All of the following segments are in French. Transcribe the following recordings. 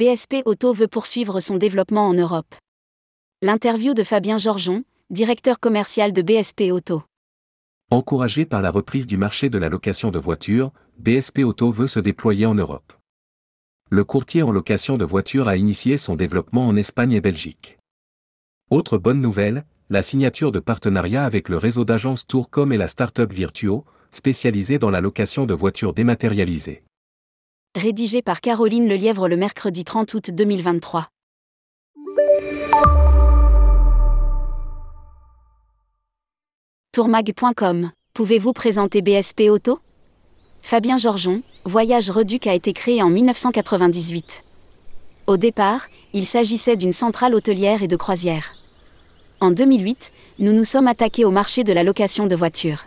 BSP Auto veut poursuivre son développement en Europe. L'interview de Fabien Georgeon, directeur commercial de BSP Auto. Encouragé par la reprise du marché de la location de voitures, BSP Auto veut se déployer en Europe. Le courtier en location de voitures a initié son développement en Espagne et Belgique. Autre bonne nouvelle, la signature de partenariat avec le réseau d'agences Tourcom et la start-up Virtuo, spécialisée dans la location de voitures dématérialisées. Rédigé par Caroline Lelièvre le mercredi 30 août 2023. Tourmag.com, pouvez-vous présenter BSP Auto? Fabien Georgeon, Voyage Reduc a été créé en 1998. Au départ, il s'agissait d'une centrale hôtelière et de croisière. En 2008, nous nous sommes attaqués au marché de la location de voitures.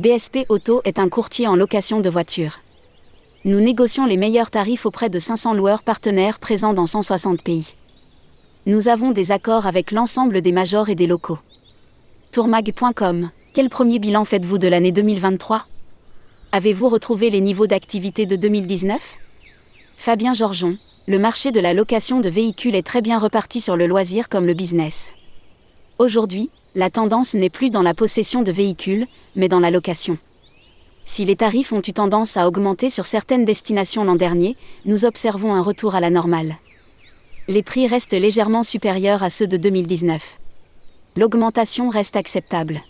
BSP Auto est un courtier en location de voitures. Nous négocions les meilleurs tarifs auprès de 500 loueurs partenaires présents dans 160 pays. Nous avons des accords avec l'ensemble des majors et des locaux. Tourmag.com, quel premier bilan faites-vous de l'année 2023 Avez-vous retrouvé les niveaux d'activité de 2019 Fabien Georgeon, le marché de la location de véhicules est très bien reparti sur le loisir comme le business. Aujourd'hui, la tendance n'est plus dans la possession de véhicules, mais dans la location. Si les tarifs ont eu tendance à augmenter sur certaines destinations l'an dernier, nous observons un retour à la normale. Les prix restent légèrement supérieurs à ceux de 2019. L'augmentation reste acceptable.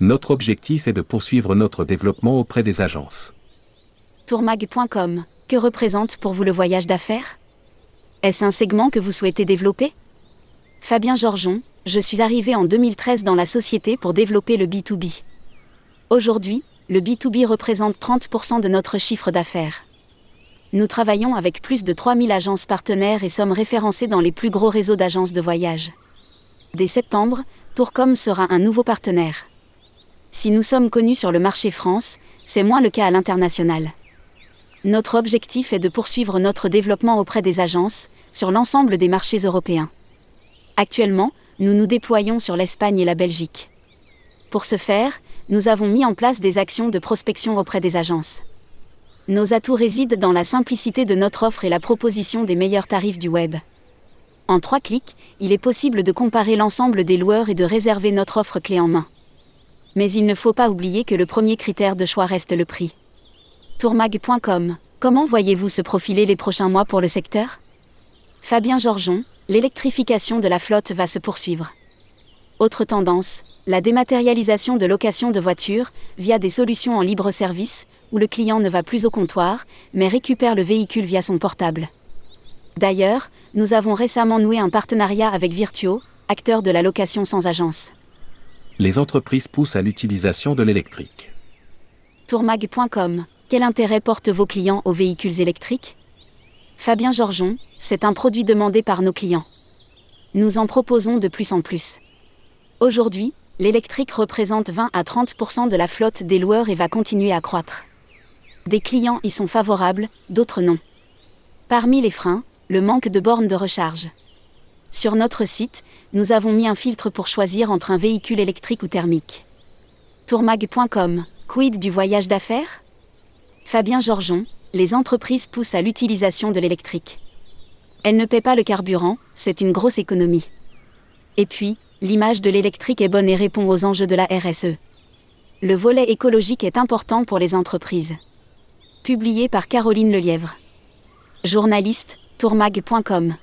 Notre objectif est de poursuivre notre développement auprès des agences. Tourmag.com, que représente pour vous le voyage d'affaires? Est-ce un segment que vous souhaitez développer? Fabien Georgeon, je suis arrivé en 2013 dans la société pour développer le B2B. Aujourd'hui, le B2B représente 30% de notre chiffre d'affaires. Nous travaillons avec plus de 3000 agences partenaires et sommes référencés dans les plus gros réseaux d'agences de voyage. Dès septembre, Tourcom sera un nouveau partenaire. Si nous sommes connus sur le marché France, c'est moins le cas à l'international. Notre objectif est de poursuivre notre développement auprès des agences, sur l'ensemble des marchés européens. Actuellement, nous nous déployons sur l'Espagne et la Belgique. Pour ce faire, nous avons mis en place des actions de prospection auprès des agences. Nos atouts résident dans la simplicité de notre offre et la proposition des meilleurs tarifs du web. En trois clics, il est possible de comparer l'ensemble des loueurs et de réserver notre offre clé en main. Mais il ne faut pas oublier que le premier critère de choix reste le prix. Tourmag.com Comment voyez-vous se profiler les prochains mois pour le secteur? Fabien Georgeon, l'électrification de la flotte va se poursuivre. Autre tendance, la dématérialisation de location de voitures, via des solutions en libre service, où le client ne va plus au comptoir, mais récupère le véhicule via son portable. D'ailleurs, nous avons récemment noué un partenariat avec Virtuo, acteur de la location sans agence. Les entreprises poussent à l'utilisation de l'électrique. Tourmag.com Quel intérêt portent vos clients aux véhicules électriques? Fabien Georgeon, c'est un produit demandé par nos clients. Nous en proposons de plus en plus. Aujourd'hui, l'électrique représente 20 à 30% de la flotte des loueurs et va continuer à croître. Des clients y sont favorables, d'autres non. Parmi les freins, le manque de bornes de recharge. Sur notre site, nous avons mis un filtre pour choisir entre un véhicule électrique ou thermique. Tourmag.com, quid du voyage d'affaires? Fabien Georgeon, les entreprises poussent à l'utilisation de l'électrique. Elles ne paient pas le carburant, c'est une grosse économie. Et puis, l'image de l'électrique est bonne et répond aux enjeux de la RSE. Le volet écologique est important pour les entreprises. Publié par Caroline Lelièvre. Journaliste, tourmag.com.